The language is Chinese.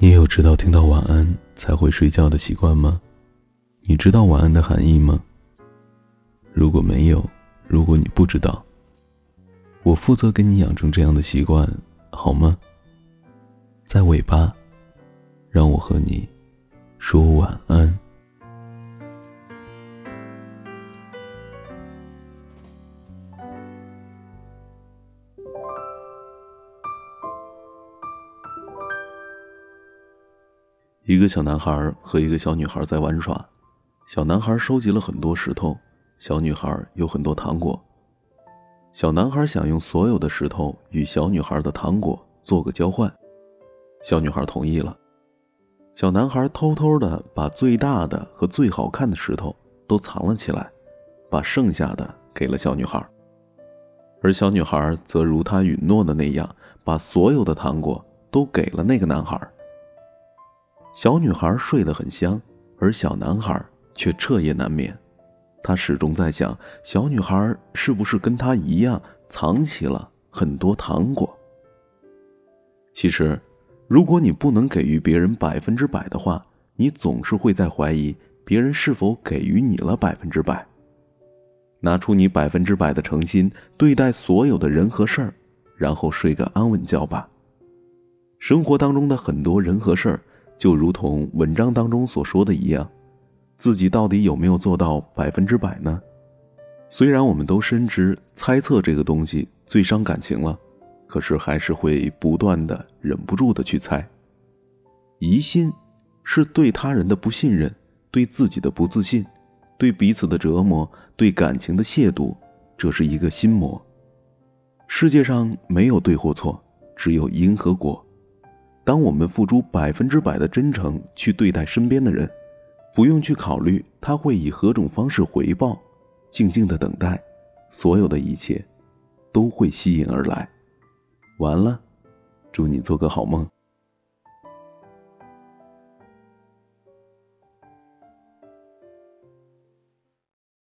你有知道听到晚安才会睡觉的习惯吗？你知道晚安的含义吗？如果没有，如果你不知道，我负责给你养成这样的习惯，好吗？在尾巴，让我和你说晚安。一个小男孩和一个小女孩在玩耍，小男孩收集了很多石头，小女孩有很多糖果。小男孩想用所有的石头与小女孩的糖果做个交换，小女孩同意了。小男孩偷偷的把最大的和最好看的石头都藏了起来，把剩下的给了小女孩，而小女孩则如他允诺的那样，把所有的糖果都给了那个男孩。小女孩睡得很香，而小男孩却彻夜难眠。他始终在想，小女孩是不是跟他一样藏起了很多糖果？其实，如果你不能给予别人百分之百的话，你总是会在怀疑别人是否给予你了百分之百。拿出你百分之百的诚心对待所有的人和事儿，然后睡个安稳觉吧。生活当中的很多人和事儿。就如同文章当中所说的一样，自己到底有没有做到百分之百呢？虽然我们都深知猜测这个东西最伤感情了，可是还是会不断的忍不住的去猜。疑心是对他人的不信任，对自己的不自信，对彼此的折磨，对感情的亵渎，这是一个心魔。世界上没有对或错，只有因和果。当我们付出百分之百的真诚去对待身边的人，不用去考虑他会以何种方式回报，静静的等待，所有的一切都会吸引而来。完了，祝你做个好梦。